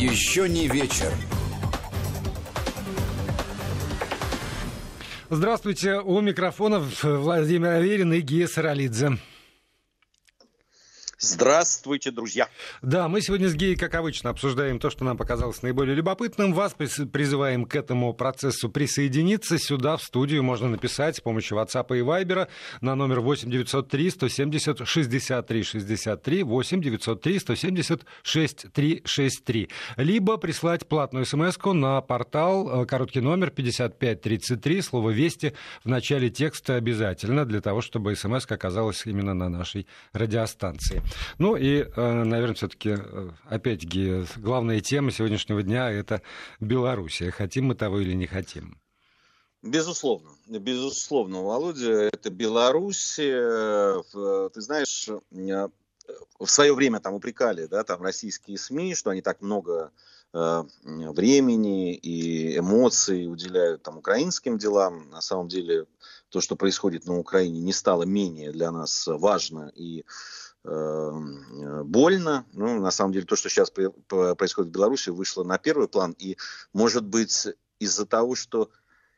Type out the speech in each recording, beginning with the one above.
Еще не вечер. Здравствуйте, у микрофонов Владимир Аверин и Гия Саралидзе. Здравствуйте, друзья. Да, мы сегодня с Геей, как обычно, обсуждаем то, что нам показалось наиболее любопытным. Вас призываем к этому процессу присоединиться. Сюда, в студию, можно написать с помощью WhatsApp и Viber на номер 8 903 170 63 63 8 903 170 63 63. Либо прислать платную смс на портал, э, короткий номер 5533, слово «Вести» в начале текста обязательно, для того, чтобы смс оказалась именно на нашей радиостанции. Ну и, э, наверное, все-таки, э, опять-таки, главная тема сегодняшнего дня – это Белоруссия. Хотим мы того или не хотим? Безусловно, безусловно, Володя, это Беларусь. Ты знаешь, э, в свое время там упрекали, да, там российские СМИ, что они так много времени и эмоций уделяют там украинским делам. На самом деле то, что происходит на Украине, не стало менее для нас важно и больно. Ну, на самом деле, то, что сейчас происходит в Беларуси, вышло на первый план. И, может быть, из-за того, что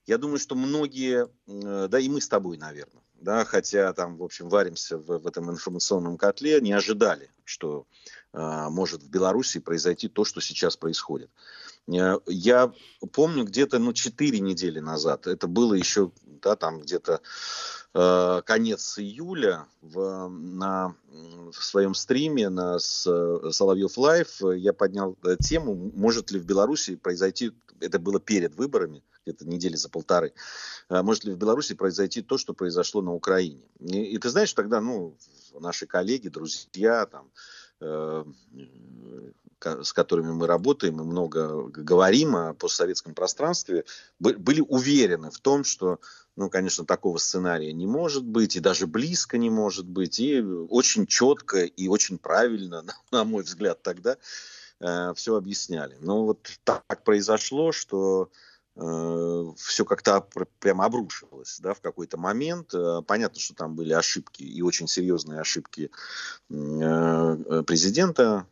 я думаю, что многие, э, да и мы с тобой, наверное, да, хотя там, в общем, варимся в, в этом информационном котле, не ожидали, что э, может в Беларуси произойти то, что сейчас происходит. Э, я помню где-то, ну, 4 недели назад, это было еще, да, там где-то Э, конец июля в, на, в своем стриме на Соловьев Лайв я поднял э, тему, может ли в Беларуси произойти, это было перед выборами, где-то недели за полторы, э, может ли в Беларуси произойти то, что произошло на Украине. И, и ты знаешь, тогда, ну, наши коллеги, друзья, там, с которыми мы работаем и много говорим о постсоветском пространстве, были уверены в том, что ну, конечно, такого сценария не может быть, и даже близко не может быть. И очень четко и очень правильно, на мой взгляд, тогда э, все объясняли. Но вот так произошло, что э, все как-то прямо обрушивалось да, в какой-то момент. Э, понятно, что там были ошибки, и очень серьезные ошибки э, президента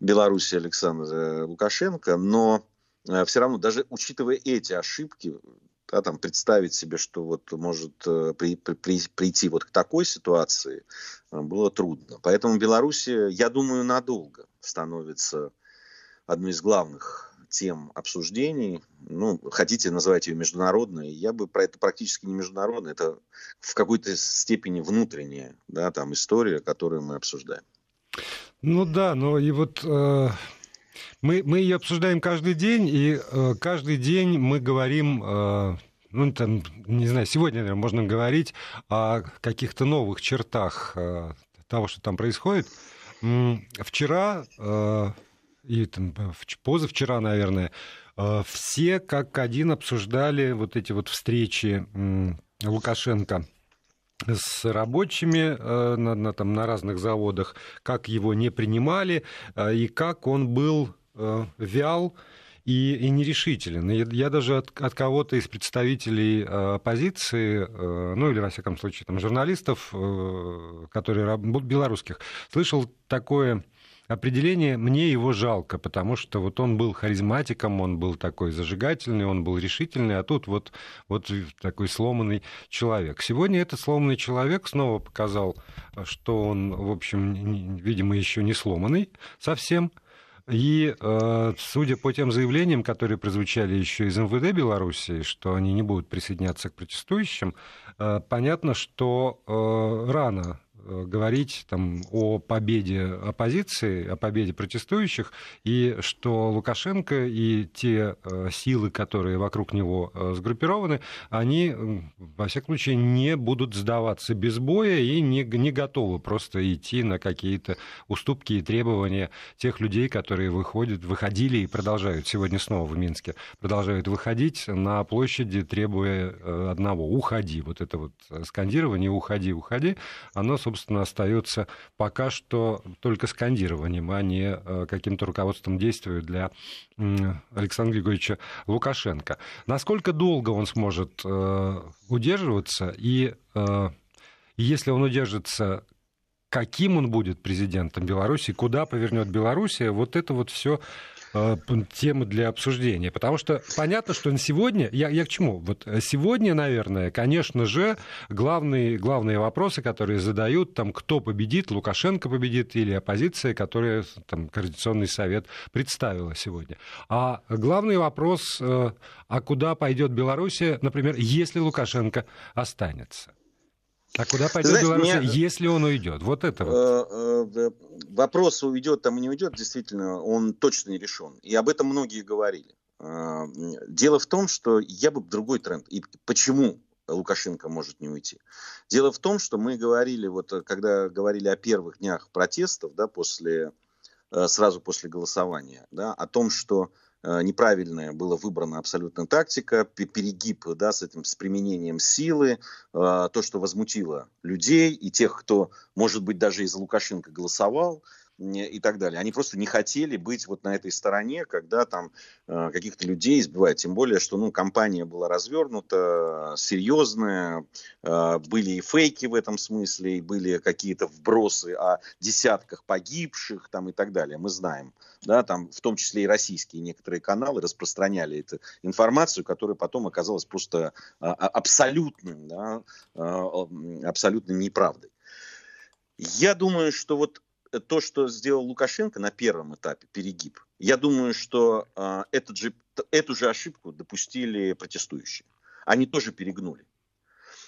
Беларуси Александра Лукашенко, но э, все равно, даже учитывая эти ошибки, да, там, представить себе, что вот может э, при, при, прийти вот к такой ситуации, э, было трудно. Поэтому Беларусь, я думаю, надолго становится одной из главных тем обсуждений. Ну, хотите называть ее международной, я бы про это практически не международная, это в какой-то степени внутренняя да, там история, которую мы обсуждаем. Ну да, но и вот э, мы, мы ее обсуждаем каждый день, и э, каждый день мы говорим, э, ну, там, не знаю, сегодня, наверное, можно говорить о каких-то новых чертах э, того, что там происходит. Вчера э, и там, позавчера, наверное, э, все как один обсуждали вот эти вот встречи э, Лукашенко с рабочими э, на, на, там, на разных заводах, как его не принимали э, и как он был э, вял и, и нерешителен. И я даже от, от кого-то из представителей оппозиции, ну или, во всяком случае, там, журналистов, которые, белорусских, слышал такое определение «мне его жалко», потому что вот он был харизматиком, он был такой зажигательный, он был решительный, а тут вот, вот такой сломанный человек. Сегодня этот сломанный человек снова показал, что он, в общем, видимо, еще не сломанный совсем, и э, судя по тем заявлениям, которые прозвучали еще из МВД Беларуси, что они не будут присоединяться к протестующим, э, понятно, что э, рано говорить там, о победе оппозиции, о победе протестующих, и что Лукашенко и те э, силы, которые вокруг него э, сгруппированы, они, во всяком случае, не будут сдаваться без боя и не, не готовы просто идти на какие-то уступки и требования тех людей, которые выходят, выходили и продолжают сегодня снова в Минске, продолжают выходить на площади, требуя одного – уходи. Вот это вот скандирование «уходи, уходи», оно, собственно, собственно, остается пока что только скандированием, а не э, каким-то руководством действия для Александра Григорьевича Лукашенко. Насколько долго он сможет э, удерживаться, и э, если он удержится, каким он будет президентом Беларуси, куда повернет Белоруссия, вот это вот все темы для обсуждения. Потому что понятно, что на сегодня, я, я к чему? Вот сегодня, наверное, конечно же, главные, главные вопросы, которые задают, там, кто победит, Лукашенко победит или оппозиция, которая там, Координационный совет представила сегодня. А главный вопрос, э, а куда пойдет Белоруссия, например, если Лукашенко останется? А куда пойдет Знаешь, Беларусь, меня... если он уйдет? Вот это вот. Э, э, вопрос, уйдет там и не уйдет, действительно, он точно не решен. И об этом многие говорили. Э, дело в том, что я бы другой тренд. И почему Лукашенко может не уйти? Дело в том, что мы говорили, вот когда говорили о первых днях протестов, да, после, сразу после голосования, да, о том, что неправильная была выбрана абсолютно тактика, перегиб да, с этим с применением силы, э, то, что возмутило людей и тех, кто, может быть, даже из Лукашенко голосовал, и так далее. Они просто не хотели быть вот на этой стороне, когда там э, каких-то людей избивают. Тем более, что ну, компания была развернута, серьезная, э, были и фейки в этом смысле, и были какие-то вбросы о десятках погибших там, и так далее. Мы знаем. Да, там, в том числе и российские некоторые каналы распространяли эту информацию, которая потом оказалась просто э, абсолютным, да, э, абсолютно неправдой. Я думаю, что вот то, что сделал Лукашенко на первом этапе, перегиб, я думаю, что э, этот же, эту же ошибку допустили протестующие. Они тоже перегнули.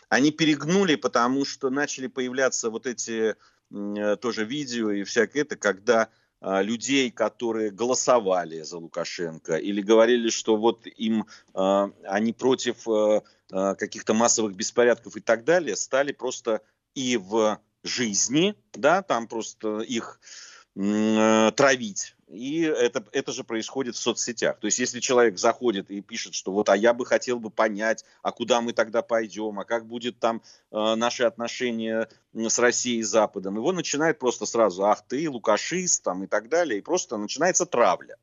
Они перегнули, потому что начали появляться вот эти э, тоже видео и всякое это, когда э, людей, которые голосовали за Лукашенко или говорили, что вот им э, они против э, каких-то массовых беспорядков и так далее, стали просто и в жизни, да, там просто их э, травить. И это, это же происходит в соцсетях. То есть, если человек заходит и пишет, что вот, а я бы хотел бы понять, а куда мы тогда пойдем, а как будет там э, наши отношения с Россией и Западом, его начинает просто сразу, ах ты, лукашист, там и так далее, и просто начинается травля.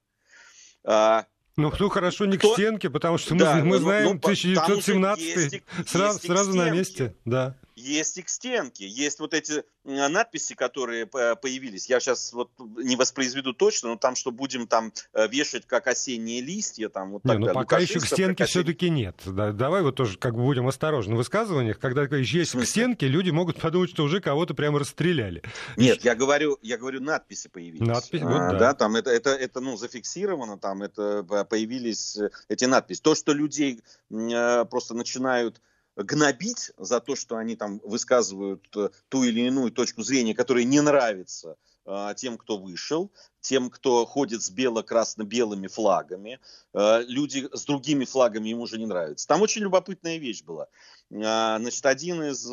А, ну, ну хорошо, не Кто... к стенке, потому что да, мы, мы ну, знаем ну, 1917 есть, сразу, есть сразу на месте. Да есть и к стенке, есть вот эти надписи, которые появились. Я сейчас вот не воспроизведу точно, но там, что будем там э, вешать как осенние листья, там вот так не, ну, пока еще к стенке все-таки нет. Да, давай вот тоже как бы будем осторожны в высказываниях. Когда есть к стенке, люди могут подумать, что уже кого-то прямо расстреляли. Нет, я говорю, я говорю, надписи появились. Надпись, вот, а, да. да. Там это, это, это, ну, зафиксировано, там это появились э, эти надписи. То, что людей э, просто начинают гнобить за то, что они там высказывают э, ту или иную точку зрения, которая не нравится э, тем, кто вышел, тем, кто ходит с бело-красно-белыми флагами. Э, люди с другими флагами ему уже не нравятся. Там очень любопытная вещь была. Значит, один из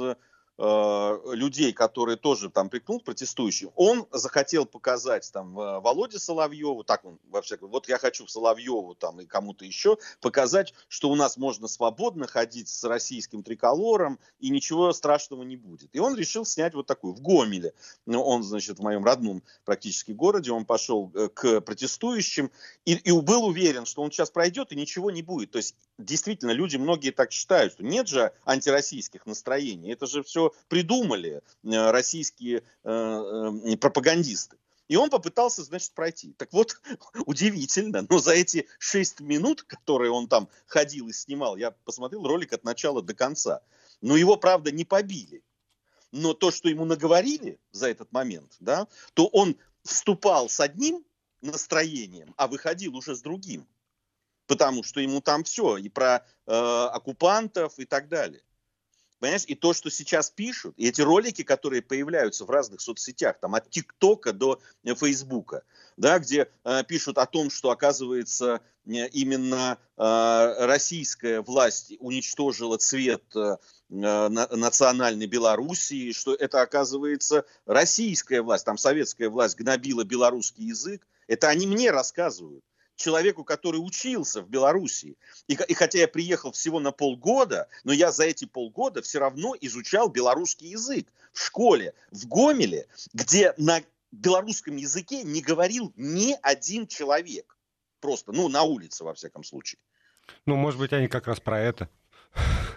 людей, которые тоже там прикнул протестующим, он захотел показать там э, Володе Соловьеву, так он вообще, вот я хочу Соловьеву там и кому-то еще показать, что у нас можно свободно ходить с российским триколором и ничего страшного не будет. И он решил снять вот такую в Гомеле. Ну, он, значит, в моем родном практически городе, он пошел э, к протестующим и, и был уверен, что он сейчас пройдет и ничего не будет. То есть действительно люди многие так считают, что нет же антироссийских настроений, это же все придумали э, российские э, э, пропагандисты. И он попытался, значит, пройти. Так вот, удивительно, но за эти шесть минут, которые он там ходил и снимал, я посмотрел ролик от начала до конца. Но его, правда, не побили. Но то, что ему наговорили за этот момент, да, то он вступал с одним настроением, а выходил уже с другим. Потому что ему там все, и про э, оккупантов и так далее. Понимаешь, и то, что сейчас пишут, и эти ролики, которые появляются в разных соцсетях, там от ТикТока до э, Фейсбука, да, где э, пишут о том, что, оказывается, э, именно э, российская власть уничтожила цвет э, национальной Белоруссии, что это, оказывается, российская власть, там советская власть гнобила белорусский язык. Это они мне рассказывают человеку, который учился в Беларуси. И, и хотя я приехал всего на полгода, но я за эти полгода все равно изучал белорусский язык в школе, в Гомеле, где на белорусском языке не говорил ни один человек. Просто, ну, на улице, во всяком случае. Ну, может быть, они как раз про это.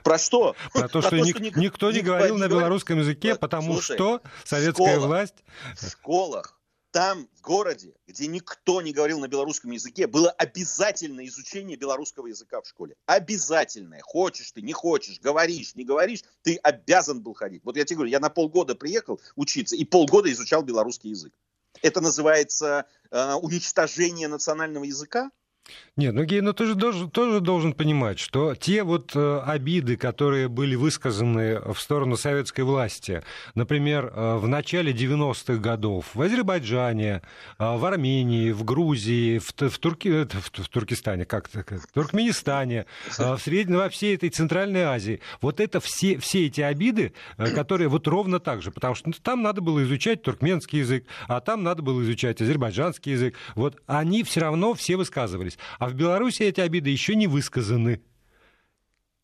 Про что? Про то, что, ник- никто, никто не говорил на белорусском языке, потому Слушай, что советская власть... В школах там, в городе, где никто не говорил на белорусском языке, было обязательное изучение белорусского языка в школе. Обязательное. Хочешь ты, не хочешь, говоришь, не говоришь, ты обязан был ходить. Вот я тебе говорю, я на полгода приехал учиться и полгода изучал белорусский язык. Это называется э, уничтожение национального языка? Нет, ну, Гей, ну ты же должен, тоже должен понимать, что те вот э, обиды, которые были высказаны в сторону советской власти, например, э, в начале 90-х годов в Азербайджане, э, в Армении, в Грузии, в, в, Турки, э, в, в Туркестане, как в Туркменистане, э, в Средней, во всей этой Центральной Азии, вот это все, все эти обиды, э, которые вот ровно так же, потому что ну, там надо было изучать туркменский язык, а там надо было изучать азербайджанский язык, вот они все равно все высказывались. А в Беларуси эти обиды еще не высказаны.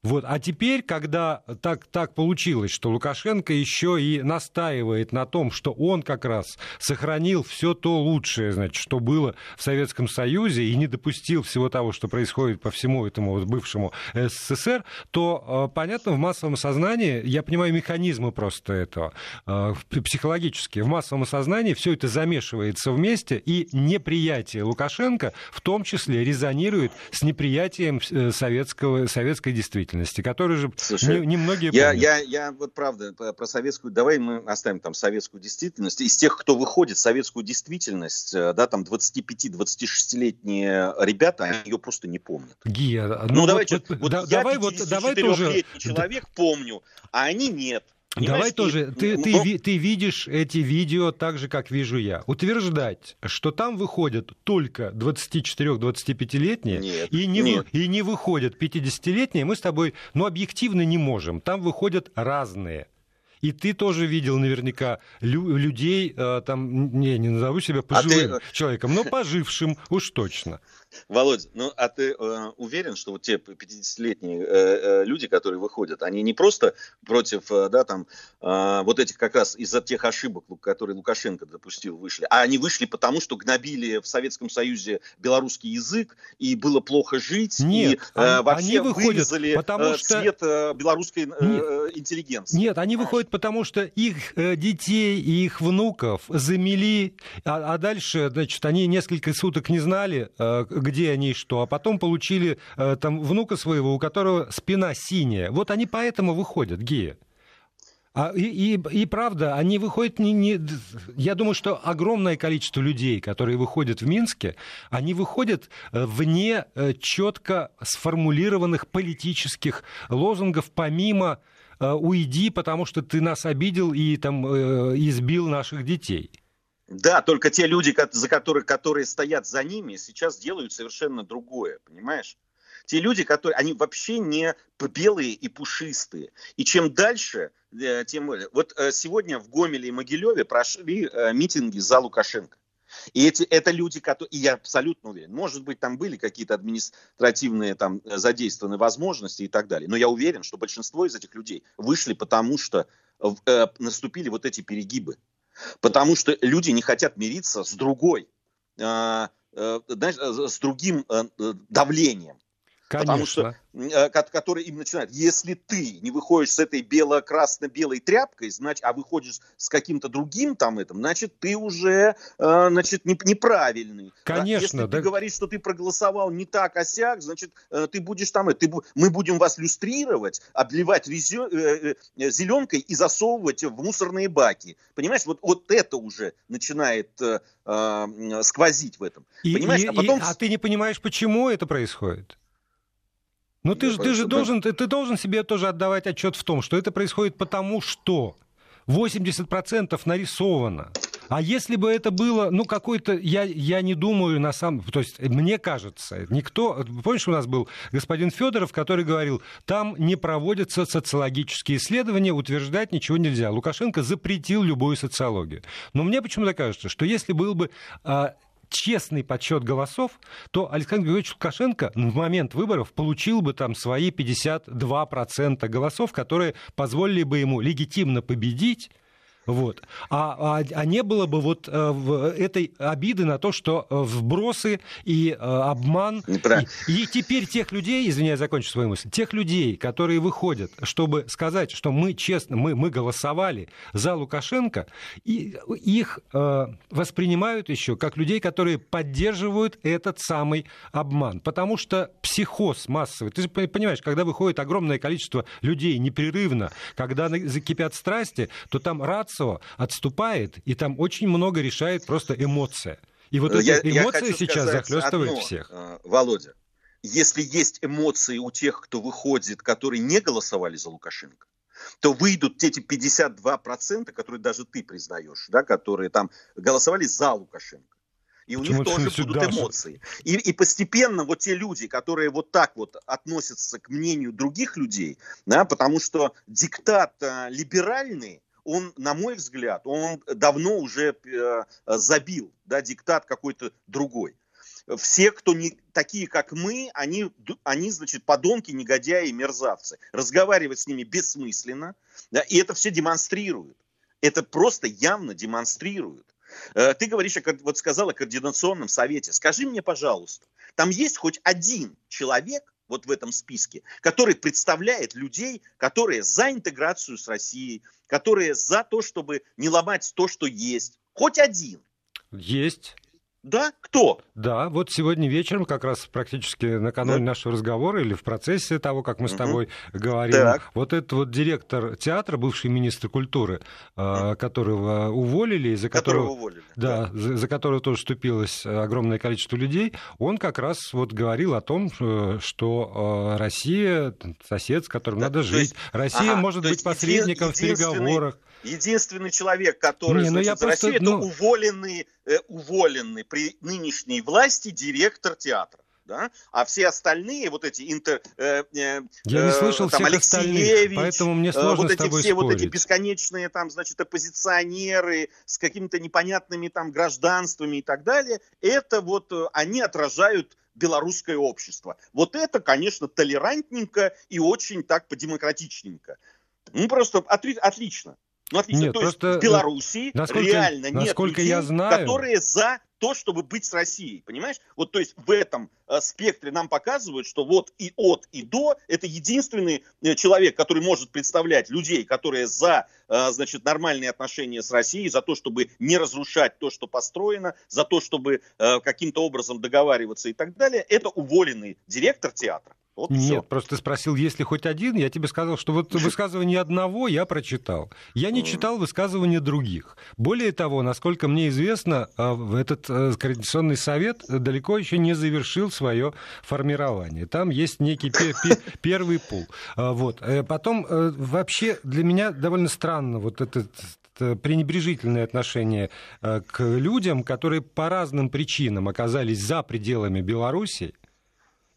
Вот. А теперь, когда так, так получилось, что Лукашенко еще и настаивает на том, что он как раз сохранил все то лучшее, значит, что было в Советском Союзе, и не допустил всего того, что происходит по всему этому вот бывшему СССР, то, э, понятно, в массовом сознании, я понимаю механизмы просто этого, э, психологически, в массовом сознании все это замешивается вместе, и неприятие Лукашенко в том числе резонирует с неприятием э, советского, советской действительности действительности, которые же Слушай, не, немногие я, помнят. Я, я вот правда про советскую, давай мы оставим там советскую действительность. Из тех, кто выходит в советскую действительность, э, да, там 25-26-летние ребята, они ее просто не помнят. Гия, ну, ну давай, вот, вот, вот да, я давай, вот, давай тоже... человек помню, а они нет. Давай тоже, ты, ну, ты, ты видишь эти видео так же, как вижу я. Утверждать, что там выходят только 24-25-летние и, не нет. и не выходят 50-летние, мы с тобой, ну, объективно не можем. Там выходят разные. И ты тоже видел наверняка лю- людей, э, там, не, не назову себя пожилым а ты... человеком, но пожившим уж точно. Володя, ну а ты э, уверен, что вот те 50-летние э, э, люди, которые выходят, они не просто против, э, да, там, э, вот этих как раз из-за тех ошибок, которые Лукашенко допустил, вышли, а они вышли потому, что гнобили в Советском Союзе белорусский язык, и было плохо жить, Нет, и э, вообще они выходят, вырезали потому э, что... цвет э, белорусской э, Нет. интеллигенции. Нет, они выходят потому, что их э, детей и их внуков замели, а, а дальше, значит, они несколько суток не знали, э, где они что, а потом получили э, там внука своего, у которого спина синяя. Вот они поэтому выходят, геи. А, и, и, и правда, они выходят не, не... Я думаю, что огромное количество людей, которые выходят в Минске, они выходят э, вне э, четко сформулированных политических лозунгов, помимо «уйди, потому что ты нас обидел и там, избил наших детей». Да, только те люди, за которых, которые стоят за ними, сейчас делают совершенно другое, понимаешь? Те люди, которые, они вообще не белые и пушистые. И чем дальше, э, тем более. Вот э, сегодня в Гомеле и Могилеве прошли э, митинги за Лукашенко. И эти, это люди, которые, и я абсолютно уверен, может быть, там были какие-то административные там задействованные возможности и так далее, но я уверен, что большинство из этих людей вышли потому, что э, наступили вот эти перегибы. Потому что люди не хотят мириться с другой, э, э, знаешь, э, с другим давлением. Конечно. Потому что Э, который им начинает. Если ты не выходишь с этой бело-красно-белой тряпкой, значит, а выходишь с каким-то другим там этим, значит, ты уже, э, значит, неправильный. Конечно. Если да. ты говоришь, что ты проголосовал не так, а сяк, значит, э, ты будешь там, ты, мы будем вас люстрировать, обливать зеленкой и засовывать в мусорные баки. Понимаешь, вот, вот это уже начинает э, сквозить в этом. И, Понимаешь, и, а потом... И, а ты не понимаешь, почему это происходит? Ну ты, же, ты же должен, ты, ты должен себе тоже отдавать отчет в том, что это происходит потому, что 80% нарисовано. А если бы это было, ну, какой-то, я, я не думаю на самом... То есть, мне кажется, никто... Помнишь, у нас был господин Федоров, который говорил, там не проводятся социологические исследования, утверждать ничего нельзя. Лукашенко запретил любую социологию. Но мне почему-то кажется, что если был бы а, честный подсчет голосов, то Александр Григорьевич Лукашенко в момент выборов получил бы там свои 52% голосов, которые позволили бы ему легитимно победить Вот. А, а, а не было бы вот э, этой обиды на то, что э, вбросы и э, обман. И, и теперь тех людей, извиняюсь, закончу свою мысль, тех людей, которые выходят, чтобы сказать, что мы честно, мы, мы голосовали за Лукашенко, и их э, воспринимают еще как людей, которые поддерживают этот самый обман. Потому что психоз массовый. Ты же понимаешь, когда выходит огромное количество людей непрерывно, когда закипят страсти, то там рад Мальцева отступает, и там очень много решает просто эмоция. И вот я, эта эмоция сейчас захлестывает одно, всех. Э, Володя, если есть эмоции у тех, кто выходит, которые не голосовали за Лукашенко, то выйдут эти 52%, которые даже ты признаешь, да, которые там голосовали за Лукашенко. И у Почему них тоже будут даже? эмоции. И, и постепенно вот те люди, которые вот так вот относятся к мнению других людей, да, потому что диктат а, либеральный, он, на мой взгляд, он давно уже э, забил, да, диктат какой-то другой. Все, кто не такие, как мы, они, они, значит, подонки, негодяи, мерзавцы. Разговаривать с ними бессмысленно, да, и это все демонстрируют. Это просто явно демонстрируют. Э, ты говоришь, вот сказал о координационном совете. Скажи мне, пожалуйста, там есть хоть один человек, вот в этом списке, который представляет людей, которые за интеграцию с Россией, которые за то, чтобы не ломать то, что есть. Хоть один. Есть. Да? Кто? Да, вот сегодня вечером, как раз практически накануне да. нашего разговора или в процессе того, как мы с тобой угу. говорим, так. вот этот вот директор театра, бывший министр культуры, угу. которого уволили, за которого, которого уволили, да, да. За, за которого тоже вступилось огромное количество людей, он как раз вот говорил о том, э, что э, Россия сосед, с которым да, надо жить, есть, Россия ага, может быть посредником в переговорах единственный человек, который не, ну значит, я просто, России, ну... это уволенный, э, уволенный при нынешней власти директор театра. Да? А все остальные, вот эти интер... Э, э, Я не слышал там, всех остальных, поэтому мне сложно вот с тобой все спорить. вот эти бесконечные там, значит, оппозиционеры с какими-то непонятными там гражданствами и так далее, это вот э, они отражают белорусское общество. Вот это, конечно, толерантненько и очень так по-демократичненько. Ну, просто отли- отлично. Ну, отлично. Нет, То просто, есть в Белоруссии насколько, реально нет людей, я знаю... которые за то, чтобы быть с Россией, понимаешь? Вот, то есть в этом э, спектре нам показывают, что вот и от, и до это единственный э, человек, который может представлять людей, которые за, э, значит, нормальные отношения с Россией, за то, чтобы не разрушать то, что построено, за то, чтобы э, каким-то образом договариваться и так далее, это уволенный директор театра. Вот Нет, все. просто ты спросил, есть ли хоть один, я тебе сказал, что вот высказывание одного я прочитал. Я не читал высказывания других. Более того, насколько мне известно, а, этот э, Координационный совет далеко еще не завершил свое формирование. Там есть некий первый пул. А, вот. Э, потом, э, вообще, для меня довольно странно вот этот пренебрежительное отношение к людям, которые по разным причинам оказались за пределами Беларуси,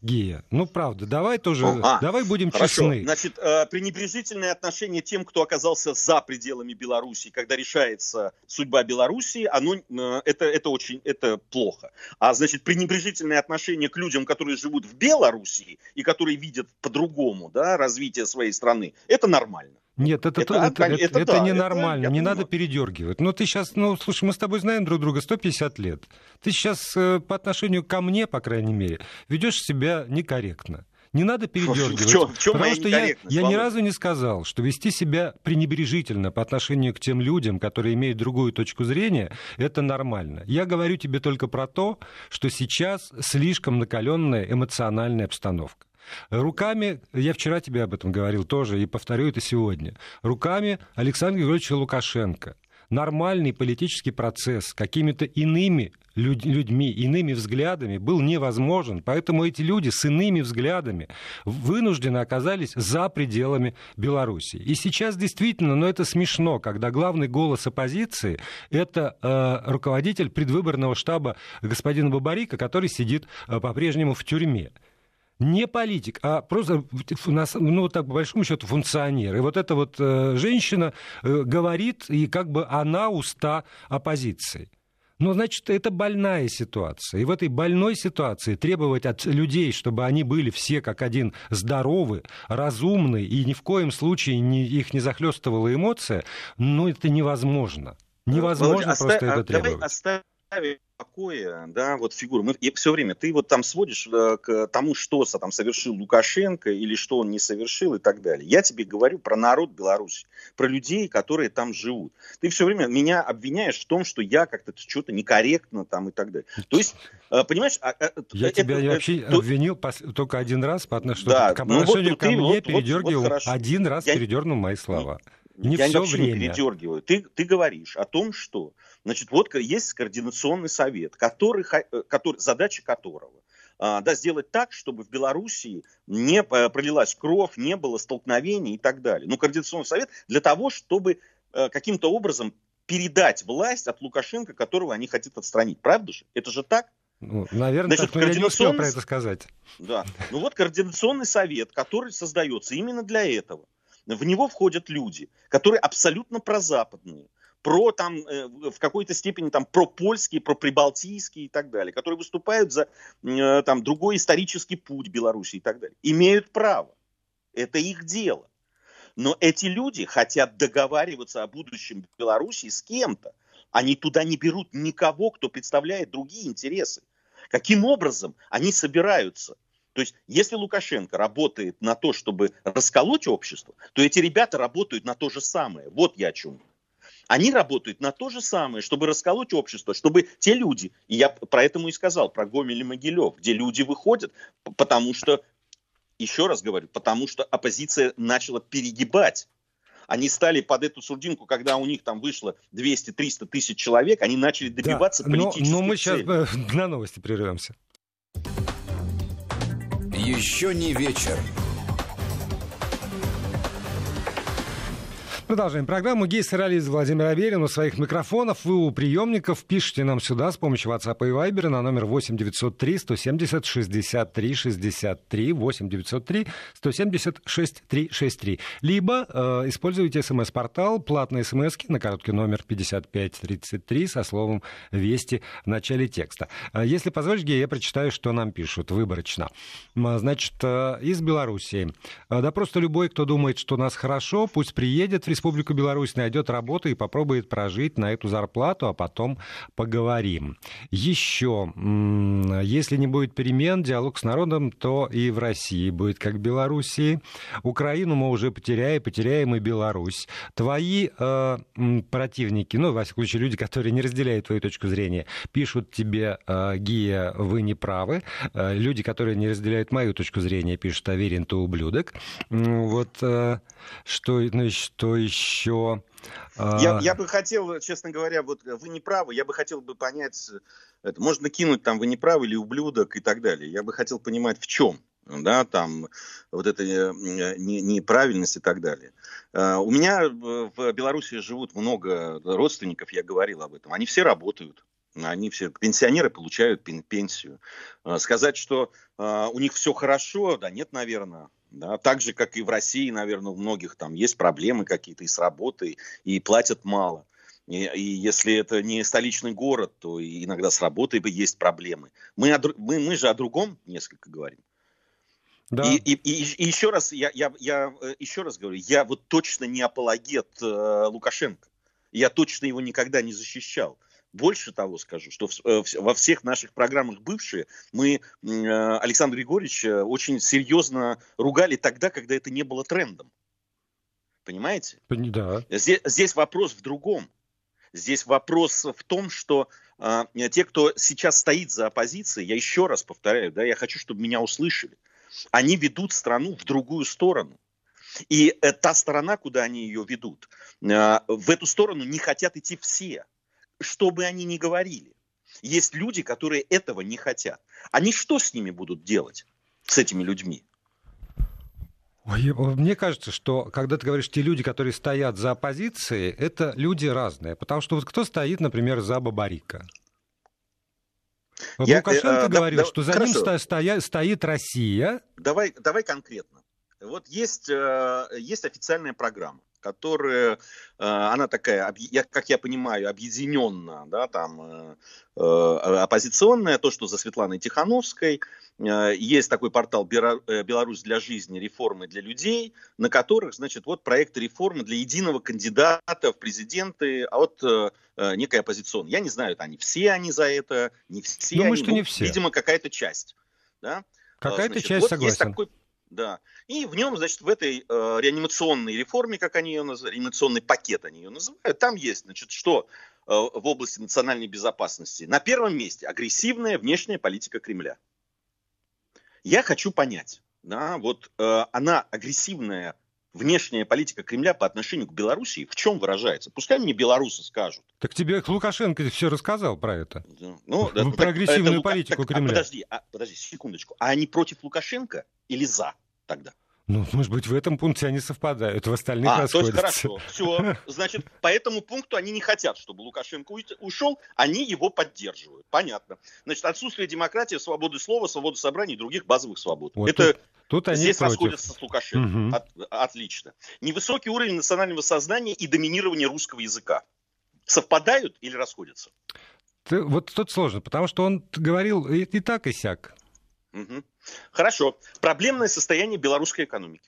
Гия. Ну, правда, давай тоже, а, давай будем хорошо. честны. Значит, э, пренебрежительное отношение тем, кто оказался за пределами Беларуси, когда решается судьба Беларуси, оно, э, это, это очень, это плохо. А, значит, пренебрежительное отношение к людям, которые живут в Беларуси и которые видят по-другому, да, развитие своей страны, это нормально. Нет, это, это, это, это, это, это да, ненормально, это, не надо передергивать. Но ты сейчас, ну, слушай, мы с тобой знаем друг друга 150 лет. Ты сейчас э, по отношению ко мне, по крайней мере, ведешь себя некорректно. Не надо передергивать. В чем, в чем потому что я, я ни разу не сказал, что вести себя пренебрежительно по отношению к тем людям, которые имеют другую точку зрения, это нормально. Я говорю тебе только про то, что сейчас слишком накаленная эмоциональная обстановка. Руками, я вчера тебе об этом говорил тоже, и повторю это сегодня, руками Александра Григорьевича Лукашенко нормальный политический процесс какими-то иными людьми, иными взглядами был невозможен. Поэтому эти люди с иными взглядами вынуждены оказались за пределами Беларуси. И сейчас действительно, но ну, это смешно, когда главный голос оппозиции – это э, руководитель предвыборного штаба господина Бабарика, который сидит э, по-прежнему в тюрьме не политик, а просто, ну, так, по большому счету, функционер. И вот эта вот э, женщина э, говорит, и как бы она уста оппозиции. Но, значит, это больная ситуация. И в этой больной ситуации требовать от людей, чтобы они были все как один здоровы, разумны, и ни в коем случае не, их не захлестывала эмоция, ну, это невозможно. Невозможно Володя, просто оставь, это требовать. Давай оставим покое, да, вот фигуру. Мы и все время ты вот там сводишь э, к тому, что там совершил Лукашенко или что он не совершил и так далее. Я тебе говорю про народ Беларуси, про людей, которые там живут. Ты все время меня обвиняешь в том, что я как-то что-то некорректно там и так далее. То есть, э, понимаешь... А, а, я это, тебя это, вообще это, обвинил только один раз по отношению, да, к отношению ну, вот, ко ты, мне, вот, передергивал, вот, вот один раз я... передернул мои слова. Не я все время. не передергиваю. Ты, ты говоришь о том, что значит, вот есть координационный совет, который, э, который, задача которого а, да, сделать так, чтобы в Белоруссии не э, пролилась кровь, не было столкновений и так далее. Ну, координационный совет для того, чтобы э, каким-то образом передать власть от Лукашенко, которого они хотят отстранить. Правда же? Это же так? Ну, наверное, Значит, так, но я не успел про это сказать. Да. Ну вот координационный совет, который создается именно для этого. В него входят люди, которые абсолютно прозападные, про там э, в какой-то степени там про польские, про прибалтийские и так далее, которые выступают за э, там другой исторический путь Беларуси и так далее, имеют право. Это их дело. Но эти люди хотят договариваться о будущем Беларуси с кем-то. Они туда не берут никого, кто представляет другие интересы. Каким образом они собираются? То есть, если Лукашенко работает на то, чтобы расколоть общество, то эти ребята работают на то же самое. Вот я о чем. Они работают на то же самое, чтобы расколоть общество, чтобы те люди, и я про это и сказал, про Гомель и Могилев, где люди выходят, потому что, еще раз говорю, потому что оппозиция начала перегибать они стали под эту сурдинку, когда у них там вышло 200-300 тысяч человек, они начали добиваться да, политических но, но мы сейчас целей. Э, на новости прервемся. Еще не вечер. Продолжаем программу. Гей Сарализ Владимир Аверин у своих микрофонов. Вы у приемников пишите нам сюда с помощью WhatsApp и Viber на номер 8 903 170 63 63 8 903 170 63 63. Либо э, используйте смс-портал, платные смс на короткий номер 5533 со словом «Вести» в начале текста. Э, если позволишь, Гей, я прочитаю, что нам пишут выборочно. Значит, э, из Белоруссии. Да просто любой, кто думает, что нас хорошо, пусть приедет в Республику Беларусь, найдет работу и попробует прожить на эту зарплату, а потом поговорим. Еще, если не будет перемен, диалог с народом, то и в России будет как в Белоруссии. Украину мы уже потеряем, потеряем и Беларусь. Твои э, противники, ну, во всяком случае, люди, которые не разделяют твою точку зрения, пишут тебе, э, Гия, вы не правы. Э, люди, которые не разделяют мою точку зрения, пишут, Аверин, ты ублюдок. Вот э, что, что еще еще... Я, а, я бы хотел, честно говоря, вот вы не правы, я бы хотел бы понять, это, можно кинуть там вы не правы или ублюдок и так далее. Я бы хотел понимать в чем, да, там вот эта э, неправильность и так далее. А, у меня в Беларуси живут много родственников, я говорил об этом. Они все работают, они все, пенсионеры получают пенсию. А, сказать, что у них все хорошо, да нет, наверное. Да, так же, как и в России, наверное, у многих там есть проблемы какие-то и с работой, и платят мало. И, и если это не столичный город, то иногда с работой есть проблемы. Мы, о, мы, мы же о другом несколько говорим. Да. И, и, и, и еще раз, я, я, я э, еще раз говорю, я вот точно не апологет э, Лукашенко. Я точно его никогда не защищал. Больше того скажу, что э, во всех наших программах бывшие мы э, Александра Григорьевича очень серьезно ругали тогда, когда это не было трендом. Понимаете? Да. Здесь, здесь вопрос в другом. Здесь вопрос в том, что э, те, кто сейчас стоит за оппозицией, я еще раз повторяю, да, я хочу, чтобы меня услышали, они ведут страну в другую сторону. И э, та сторона, куда они ее ведут, э, в эту сторону не хотят идти все что бы они ни говорили. Есть люди, которые этого не хотят. Они что с ними будут делать, с этими людьми? Ой, мне кажется, что когда ты говоришь те люди, которые стоят за оппозицией, это люди разные. Потому что вот кто стоит, например, за Бабарика? Я, Лукашенко э, говорил, да, что за хорошо. ним стоя, стоит Россия. Давай, давай конкретно. Вот есть, э, есть официальная программа которая, она такая, как я понимаю, объединенная, да, там, оппозиционная, то, что за Светланой Тихановской, есть такой портал «Беларусь для жизни. Реформы для людей», на которых, значит, вот проекты реформы для единого кандидата в президенты от некой оппозиционной. Я не знаю, они все они за это, не все Думаю, они, что ну, не все. видимо, какая-то часть. Да? Какая-то Значит, часть, вот согласен. Есть такой, да. И в нем, значит, в этой э, реанимационной реформе, как они ее называют, реанимационный пакет они ее называют, там есть, значит, что э, в области национальной безопасности. На первом месте агрессивная внешняя политика Кремля. Я хочу понять, да, вот э, она агрессивная внешняя политика Кремля по отношению к Белоруссии в чем выражается? Пускай мне белорусы скажут. Так тебе Лукашенко все рассказал про это. Ну, Про так- агрессивную это- политику так, а Кремля. подожди, а, подожди, секундочку. А они против Лукашенко или за тогда? Ну, может быть, в этом пункте они совпадают, в остальных а, то есть расходятся. хорошо. Все. Значит, по этому пункту они не хотят, чтобы Лукашенко ушел, они его поддерживают. Понятно. Значит, отсутствие демократии, свободы слова, свободы собраний и других базовых свобод. Вот Это Тут они здесь против. расходятся с Лукашенко. Мгм. От- отлично. Невысокий уровень национального сознания и доминирование русского языка. Совпадают или расходятся? Ты- вот тут сложно, потому что он говорил и, и так, и сяк. Мгм. Хорошо. Проблемное состояние белорусской экономики.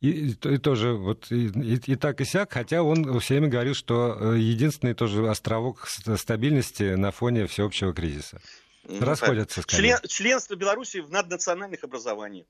И, и и тоже вот и, и- и так, и сяк, хотя он все время говорил, что э, единственный тоже островок стабильности на фоне всеобщего кризиса. Ну, Расходятся. Член- членство Беларуси в наднациональных образованиях.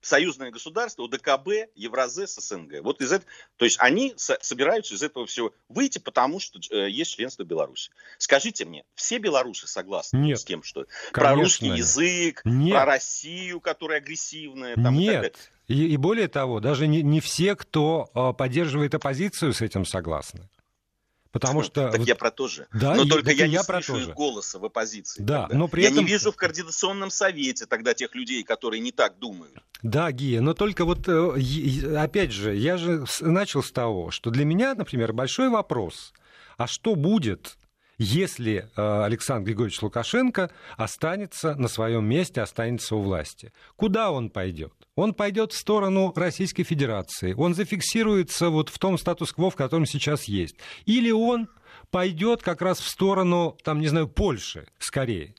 Союзное государство, УДКБ, Евразес, СНГ. Вот из этого, то есть они со- собираются из этого всего выйти, потому что э, есть членство Беларуси. Скажите мне, все белорусы согласны Нет. с тем, что про Конечно, русский нет. язык, Нет. про Россию, которая агрессивная, там, и так далее? Нет. И, и более того, даже не, не все, кто э, поддерживает оппозицию, с этим согласны. Потому что... Так я про то же. Да, Но только и я не я про слышу их голоса в оппозиции. Да, тогда. но при я этом- не вижу в координационном совете тогда тех людей, которые не так думают. Да, Гия, но только вот, э, опять же, я же начал с того, что для меня, например, большой вопрос, а что будет, если э, Александр Григорьевич Лукашенко останется на своем месте, останется у власти? Куда он пойдет? Он пойдет в сторону Российской Федерации, он зафиксируется вот в том статус-кво, в котором сейчас есть. Или он пойдет как раз в сторону, там, не знаю, Польши скорее.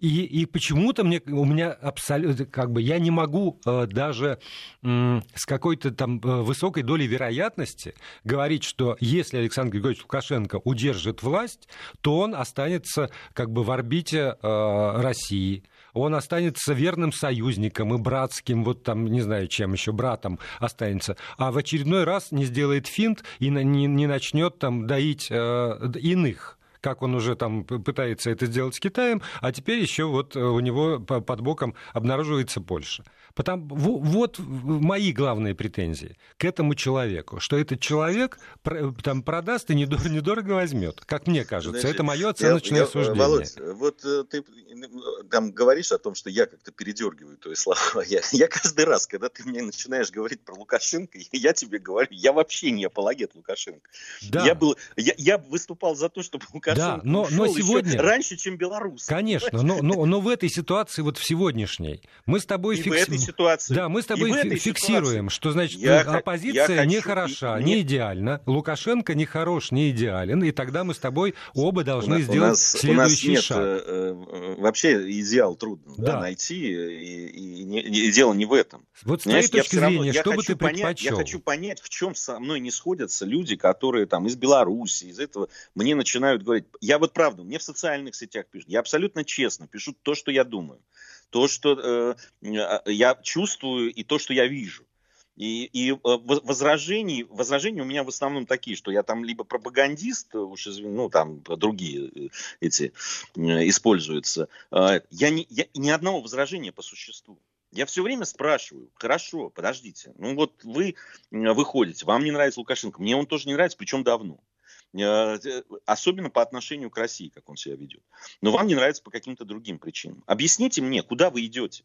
И, и почему-то мне, у меня абсолютно, как бы, я не могу э, даже м, с какой-то там э, высокой долей вероятности говорить, что если Александр Григорьевич Лукашенко удержит власть, то он останется как бы в орбите э, России. Он останется верным союзником и братским, вот там, не знаю, чем еще, братом останется. А в очередной раз не сделает финт и не, не начнет там доить э, иных как он уже там пытается это сделать с Китаем, а теперь еще вот э, у него по- под боком обнаруживается Польша. Потому, во- вот мои главные претензии к этому человеку, что этот человек там продаст и недорого, недорого возьмет, как мне кажется. Значит, это мое оценочное я- суждение. Володь, вот э, ты э, там говоришь о том, что я как-то передергиваю твои слова. Я, я каждый раз, когда ты мне начинаешь говорить про Лукашенко, я тебе говорю, я вообще не апологет Лукашенко. Да. Я, был, я, я выступал за то, чтобы Лукашенко но- но еще сегодня- раньше, чем белорусы. Конечно, но, но, но в этой ситуации, вот в сегодняшней, мы с тобой И в фикс- этой ситуации. Да, мы с и тобой фиксируем, ситуации что значит я э, оппозиция я не хочу- хороша, и- не нет. идеальна, Лукашенко не хорош, не идеален, и тогда мы с тобой оба У должны нас- у сделать нас, у нас следующий нет, шаг. э, э, вообще идеал трудно да, Да. найти, и, и не- и дело не в этом. Вот с твоей точки равно- зрения, я что бы ты понять, предпочел? Я хочу понять, в чем со мной не сходятся люди, которые там из Беларуси, из этого мне начинают говорить. Я вот правда, мне в социальных сетях пишут. Я абсолютно честно пишу то, что я думаю, то, что э, я чувствую и то, что я вижу. И, и э, воз- возражений, возражения у меня в основном такие, что я там либо пропагандист, уж извини, ну там другие э, эти э, используются. Э, Я, не, я ни одного возражения по существу. Я все время спрашиваю, хорошо, подождите, ну вот вы выходите, вам не нравится Лукашенко, мне он тоже не нравится, причем давно. Э, Особенно по отношению к России, как он себя ведет. Но вам не нравится по каким-то другим причинам. Объясните мне, куда вы идете?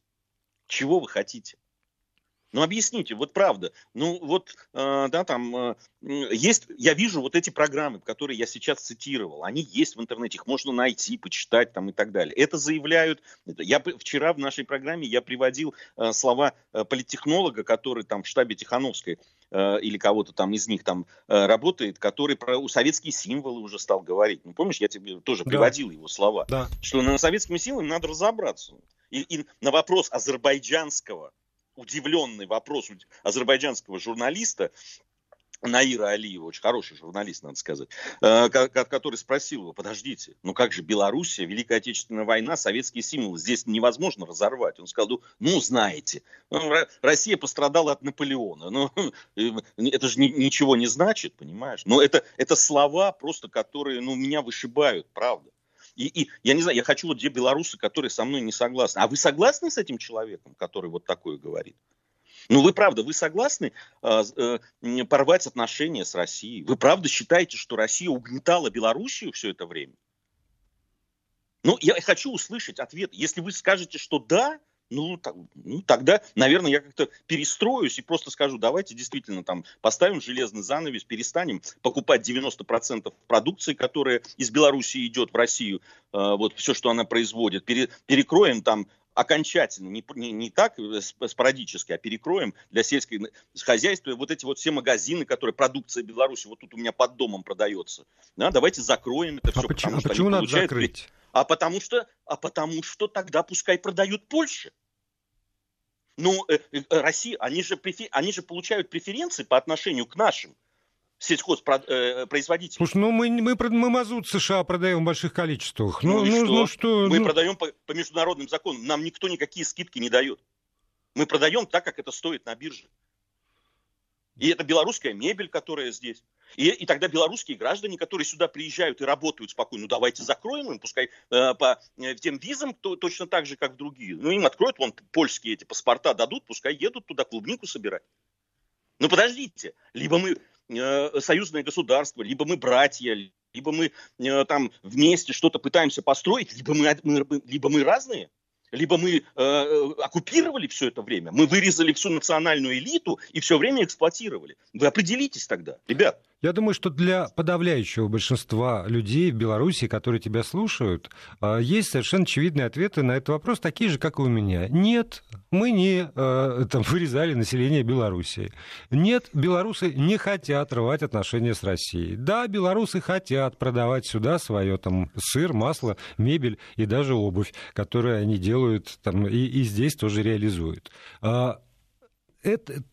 Чего вы хотите? Ну, объясните, вот правда. Ну, вот, э, да, там, э, есть, я вижу вот эти программы, которые я сейчас цитировал, они есть в интернете, их можно найти, почитать там и так далее. Это заявляют, я вчера в нашей программе я приводил э, слова э, политтехнолога, который там в штабе Тихановской э, или кого-то там из них там э, работает, который про советские символы уже стал говорить. Ну, помнишь, я тебе тоже да. приводил его слова, да. что на советскими символами надо разобраться. И, и на вопрос азербайджанского, удивленный вопрос азербайджанского журналиста, Наира Алиева, очень хороший журналист, надо сказать, э, который спросил его, подождите, ну как же Белоруссия, Великая Отечественная война, советские символы, здесь невозможно разорвать. Он сказал, ну знаете, ну, Россия пострадала от Наполеона, ну это же ничего не значит, понимаешь? Но это, это слова просто, которые ну, меня вышибают, правда. И, и я не знаю, я хочу вот где белорусы, которые со мной не согласны. А вы согласны с этим человеком, который вот такое говорит? Ну, вы правда, вы согласны э, э, порвать отношения с Россией? Вы правда считаете, что Россия угнетала Белоруссию все это время? Ну, я хочу услышать ответ. Если вы скажете, что да, ну, так, ну, тогда, наверное, я как-то перестроюсь и просто скажу, давайте действительно там поставим железный занавес, перестанем покупать 90% продукции, которая из Белоруссии идет в Россию, э, вот все, что она производит, пере, перекроем там окончательно, не, не, не так э, спорадически, а перекроем для сельского хозяйства вот эти вот все магазины, которые продукция Беларуси вот тут у меня под домом продается. Да, давайте закроем это а все. Почему, потому, а почему надо получают... закрыть? А потому что, а потому что тогда пускай продают Польше. Ну, э, э, Россия, они же, они же получают преференции по отношению к нашим сельхозпроизводителей. Слушай, ну мы, мы, мы мазут США продаем в больших количествах. Ну, ну, ну, что? ну что? Мы ну... продаем по, по международным законам. Нам никто никакие скидки не дает. Мы продаем так, как это стоит на бирже. И это белорусская мебель, которая здесь. И, и тогда белорусские граждане, которые сюда приезжают и работают спокойно, ну давайте закроем им, пускай э, по э, тем визам то, точно так же, как другие. Ну им откроют, вон польские эти паспорта дадут, пускай едут туда клубнику собирать. Ну подождите, либо мы Э, союзное государство, либо мы братья, либо мы э, там вместе что-то пытаемся построить, либо мы, либо мы разные. Либо мы э, оккупировали все это время, мы вырезали всю национальную элиту и все время эксплуатировали. Вы определитесь тогда, ребят. Я думаю, что для подавляющего большинства людей в Беларуси, которые тебя слушают, а, есть совершенно очевидные ответы на этот вопрос, такие же, как и у меня. Нет, мы не а, там, вырезали население Беларуси. Нет, белорусы не хотят рвать отношения с Россией. Да, белорусы хотят продавать сюда свое там, сыр, масло, мебель и даже обувь, которую они делают там, и, и здесь тоже реализуют. А, это,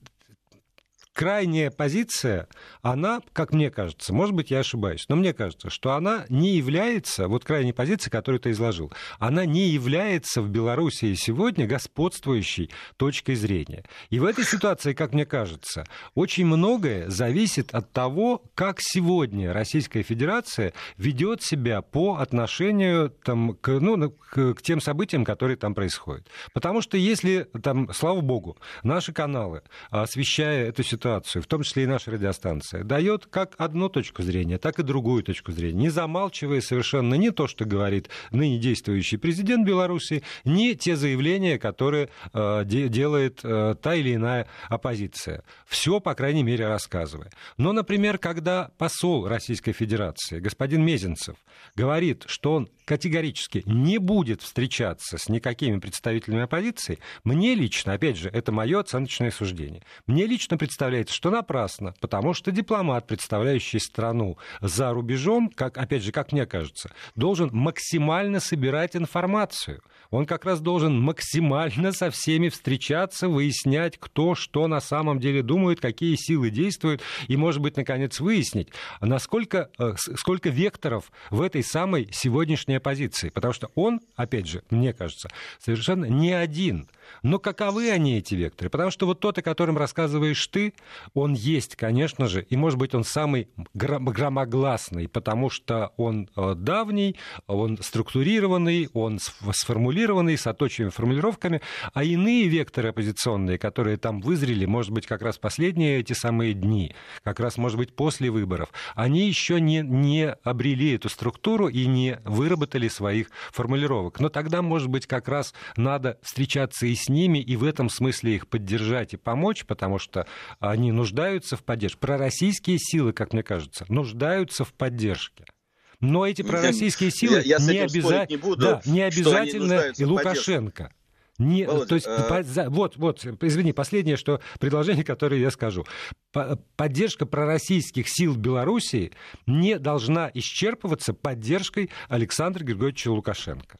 крайняя позиция, она, как мне кажется, может быть, я ошибаюсь, но мне кажется, что она не является, вот крайней позиции, которую ты изложил, она не является в Белоруссии сегодня господствующей точкой зрения. И в этой ситуации, как мне кажется, очень многое зависит от того, как сегодня Российская Федерация ведет себя по отношению там, к, ну, к, к тем событиям, которые там происходят. Потому что если, там, слава богу, наши каналы, освещая эту ситуацию, ситуацию, в том числе и наша радиостанция, дает как одну точку зрения, так и другую точку зрения, не замалчивая совершенно не то, что говорит ныне действующий президент Беларуси, не те заявления, которые э, де- делает э, та или иная оппозиция. Все, по крайней мере, рассказывая. Но, например, когда посол Российской Федерации, господин Мезенцев, говорит, что он категорически не будет встречаться с никакими представителями оппозиции, мне лично, опять же, это мое оценочное суждение, мне лично представляется, что напрасно, потому что дипломат, представляющий страну за рубежом, как, опять же, как мне кажется, должен максимально собирать информацию. Он как раз должен максимально со всеми встречаться, выяснять, кто что на самом деле думает, какие силы действуют, и, может быть, наконец выяснить, насколько, э, сколько векторов в этой самой сегодняшней оппозиции, потому что он, опять же, мне кажется, совершенно не один. Но каковы они, эти векторы? Потому что вот тот, о котором рассказываешь ты, он есть, конечно же, и, может быть, он самый громогласный, потому что он э, давний, он структурированный, он сформулированный, с оточенными формулировками, а иные векторы оппозиционные, которые там вызрели, может быть, как раз последние эти самые дни, как раз, может быть, после выборов, они еще не, не обрели эту структуру и не выработали своих формулировок. Но тогда, может быть, как раз надо встречаться и с ними, и в этом смысле их поддержать и помочь, потому что они нуждаются в поддержке. Пророссийские силы, как мне кажется, нуждаются в поддержке. Но эти пророссийские силы я, я не, обяза... не, буду, да, не обязательно и Лукашенко. Не, Володя, то есть, э... по, за, вот, вот, извини, последнее, что предложение, которое я скажу. По, поддержка пророссийских сил Белоруссии не должна исчерпываться поддержкой Александра Григорьевича Лукашенко.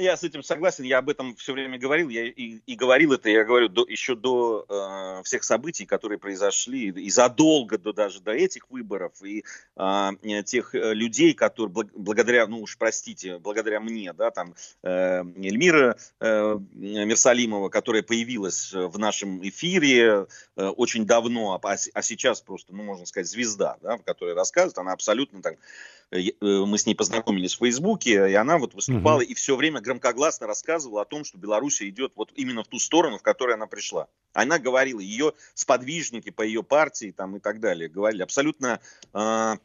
Я с этим согласен, я об этом все время говорил, я и, и говорил это, я говорю, до, еще до э, всех событий, которые произошли, и задолго до даже до этих выборов, и а, э, тех людей, которые благодаря, ну уж простите, благодаря мне, да, там, э, Эльмира э, Мерсалимова, которая появилась в нашем эфире э, очень давно, а, а сейчас просто, ну можно сказать, звезда, да, которая рассказывает, она абсолютно так Э, мы с ней познакомились в Фейсбуке, и она вот выступала угу. и все время громкогласно рассказывала о том, что Беларусь идет вот именно в ту сторону, в которой она пришла. Она говорила, ее сподвижники по ее партии там и так далее говорили абсолютно, э,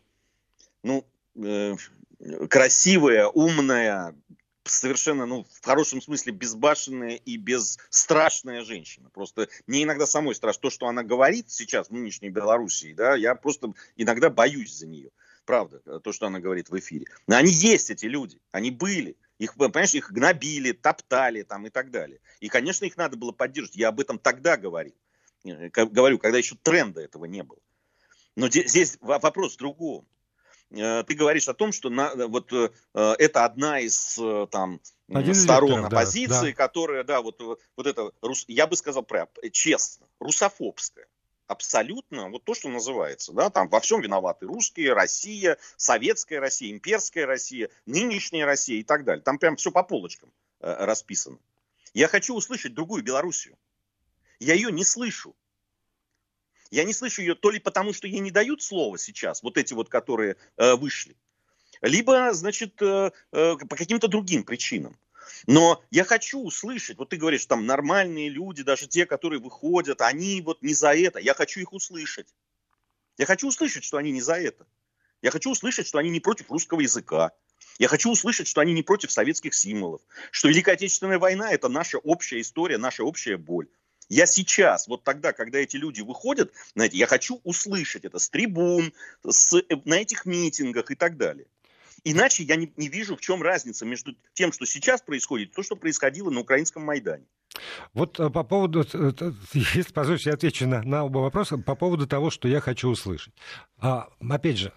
ну, э, красивая, умная, совершенно, ну, в хорошем смысле безбашенная и бесстрашная женщина. Просто мне иногда самой страшно то, что она говорит сейчас в нынешней Белоруссии, да, я просто иногда боюсь за нее правда, э, то, что она говорит в эфире. Но они есть, эти люди, они были. Их, понимаешь, их гнобили, топтали там и так далее. И, конечно, их надо было поддерживать. Я об этом тогда говорил. Э, говорю, когда еще тренда этого не было. Но здесь вопрос в другом. Э, ты говоришь о том, что на, вот это одна из там Один сторон лектор, оппозиции, да, которая, да, вот, вот это, я бы сказал прям честно, русофобская абсолютно вот то, что называется, да, там во всем виноваты русские, Россия, советская Россия, имперская Россия, нынешняя Россия и так далее. Там прям все по полочкам э, расписано. Я хочу услышать другую Белоруссию. Я ее не слышу. Я не слышу ее то ли потому, что ей не дают слова сейчас, вот эти вот, которые э, вышли, либо, значит, э, э, по каким-то другим причинам. Но я хочу услышать, вот ты говоришь, там нормальные люди, даже те, которые выходят, они вот не за это. Я хочу их услышать. Я хочу услышать, что они не за это. Я хочу услышать, что они не против русского языка. Я хочу услышать, что они не против советских символов. Что Великая Отечественная война – это наша общая история, наша общая боль. Я сейчас, вот тогда, когда эти люди выходят, знаете, я хочу услышать это с трибун, с, на этих митингах и так далее. Иначе я не, не вижу, в чем разница между тем, что сейчас происходит, и то, что происходило на украинском Майдане. Вот э, по поводу, э, э, если позволишь, я отвечу на, на оба вопроса, по поводу того, что я хочу услышать. А, опять же,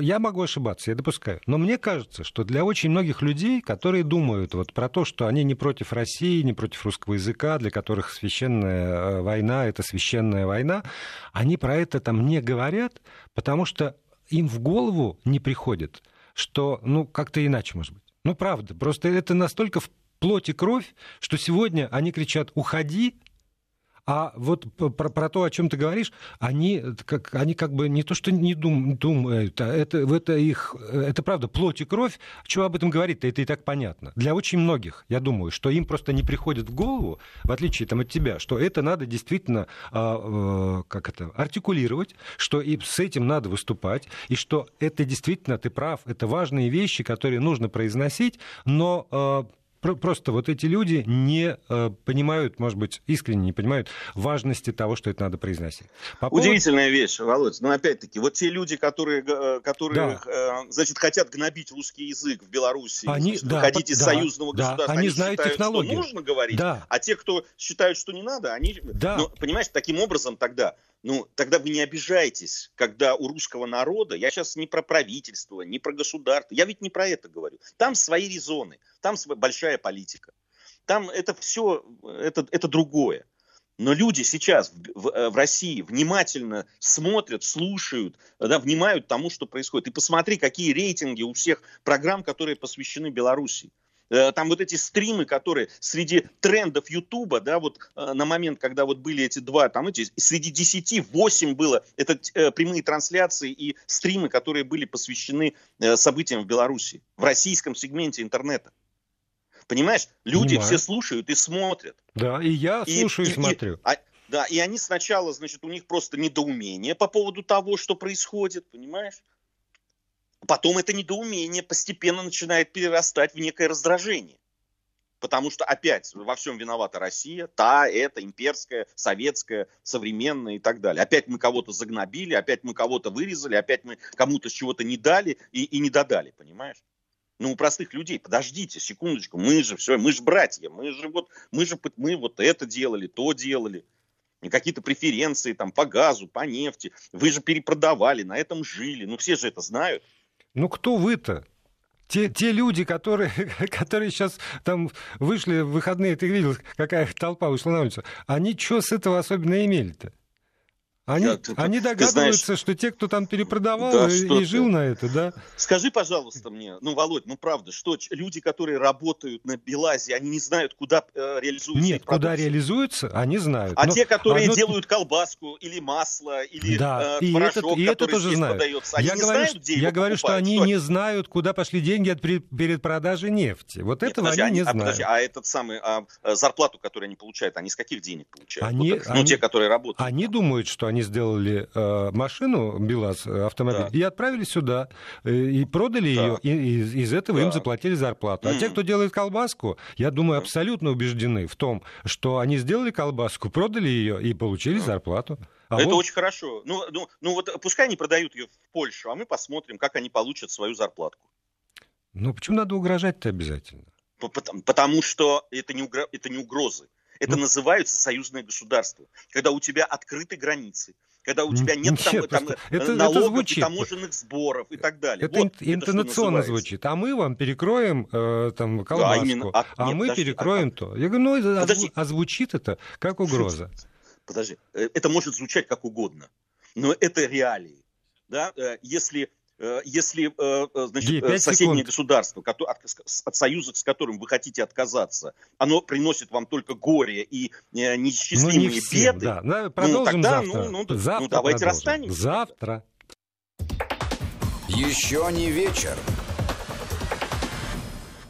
я могу ошибаться, я допускаю. Но мне кажется, что для очень многих людей, которые думают вот про то, что они не против России, не против русского языка, для которых священная война — это священная война, они про это там не говорят, потому что им в голову не приходит, что, ну, как-то иначе, может быть. Ну, правда, просто это настолько в плоть и кровь, что сегодня они кричат «Уходи!», а вот про, про то, о чем ты говоришь, они как, они как бы не то, что не дум, думают, а это, это их, это правда, плоть и кровь. Чего об этом говорить-то, это и так понятно. Для очень многих, я думаю, что им просто не приходит в голову, в отличие там, от тебя, что это надо действительно э, как это, артикулировать, что и с этим надо выступать, и что это действительно, ты прав, это важные вещи, которые нужно произносить, но э, Просто вот эти люди не э, понимают, может быть, искренне не понимают важности того, что это надо произносить. По Удивительная поводу... вещь, Володь. Но опять-таки, вот те люди, которые, э, которые да. Э, значит, хотят гнобить русский язык в Беларуси, они, значит, да, выходить из да, союзного да, государства, они, они знают считают, технологию. что нужно говорить, да. а те, кто считают, что не надо, они... Да. Ну, понимаешь, таким образом тогда ну, тогда вы не обижайтесь, когда у русского народа, я сейчас не про правительство, не про государство, я ведь не про это говорю. Там свои резоны, там большая политика. Там это все, это, это другое. Но люди сейчас в, в, э, в России внимательно смотрят, слушают, да, внимают тому, что происходит. И посмотри, какие рейтинги у всех программ, которые посвящены Беларуси. Э, там вот эти стримы, которые среди трендов Ютуба, да, вот э, на момент, когда вот были эти два, там эти, среди десяти восемь было, это э, прямые трансляции и стримы, которые были посвящены событиям в Беларуси, в российском сегменте интернета. Понимаешь, люди Понимаю. все слушают и смотрят. Да, и я слушаю и, и смотрю. И, а, да, и они сначала, значит, у них просто недоумение по поводу того, что происходит, понимаешь? Потом это недоумение постепенно начинает перерастать в некое раздражение. Потому что опять во всем виновата Россия, та, эта, имперская, советская, современная и так далее. Опять мы кого-то загнобили, опять мы кого-то вырезали, опять мы кому-то чего-то не дали и, и не додали, понимаешь? Ну, у простых людей, подождите, секундочку, мы же все, мы же братья, мы же вот, мы же, мы вот это делали, то делали. Какие-то преференции там по газу, по нефти. Вы же перепродавали, на этом жили. Ну, все же это знают. Ну, кто вы-то? Те, те люди, которые, которые сейчас там вышли в выходные, ты видел, какая толпа вышла на улицу, они что с этого особенно имели-то? Они, ты, они догадываются, знаешь, что те, кто там перепродавал да, и, и жил на это, да? Скажи, пожалуйста, мне, ну, Володь, ну правда, что люди, которые работают на Белазе, они не знают, куда э, реализуются Нет, куда реализуются, они знают. А но, те, которые оно... делают колбаску или масло, или да, э, и порошок, это, и это тоже знают. продается, они я не говорю, знают, где Я говорю, покупают. что они что? не знают, куда пошли деньги от передпродажи нефти. Вот Нет, этого подожди, они не а, знают. Подожди, а этот самый а, э, зарплату, которую они получают, они с каких денег получают? Они, вот, ну, они, те, которые работают. Они думают, что они сделали э, машину, БелАЗ, э, автомобиль, да. и отправили сюда, э, и продали да. ее, и из, из этого да. им заплатили зарплату. А те, кто делает колбаску, я думаю, абсолютно убеждены в том, что они сделали колбаску, продали ее и получили да. зарплату. А Это вот... очень хорошо. Ну, ну, ну вот пускай они продают ее в Польшу, а мы посмотрим, как они получат свою зарплатку. Ну почему надо угрожать-то обязательно? Потому, потому что это не, угро... это не угрозы. Это ну, называется союзное государство. Когда у тебя открыты границы, когда у тебя нет, нет там, там это, налогов это звучит. и таможенных сборов и так далее. Это вот, интонационно это звучит. А мы вам перекроем э, там колбаску, да, именно. а, а нет, мы подожди, перекроем а, то. Я говорю, ну, подожди. а звучит это как угроза. Подожди, э, это может звучать как угодно, но это реалии. Да? Э, если Э, если э, э, значит, соседнее секунд. государство, от, от союза, с которым вы хотите отказаться, оно приносит вам только горе и несчастливые ну, не всем, беды, да. Да, продолжим ну, тогда, завтра. Ну, ну, завтра ну давайте продолжим. расстанемся. Завтра. Еще не вечер.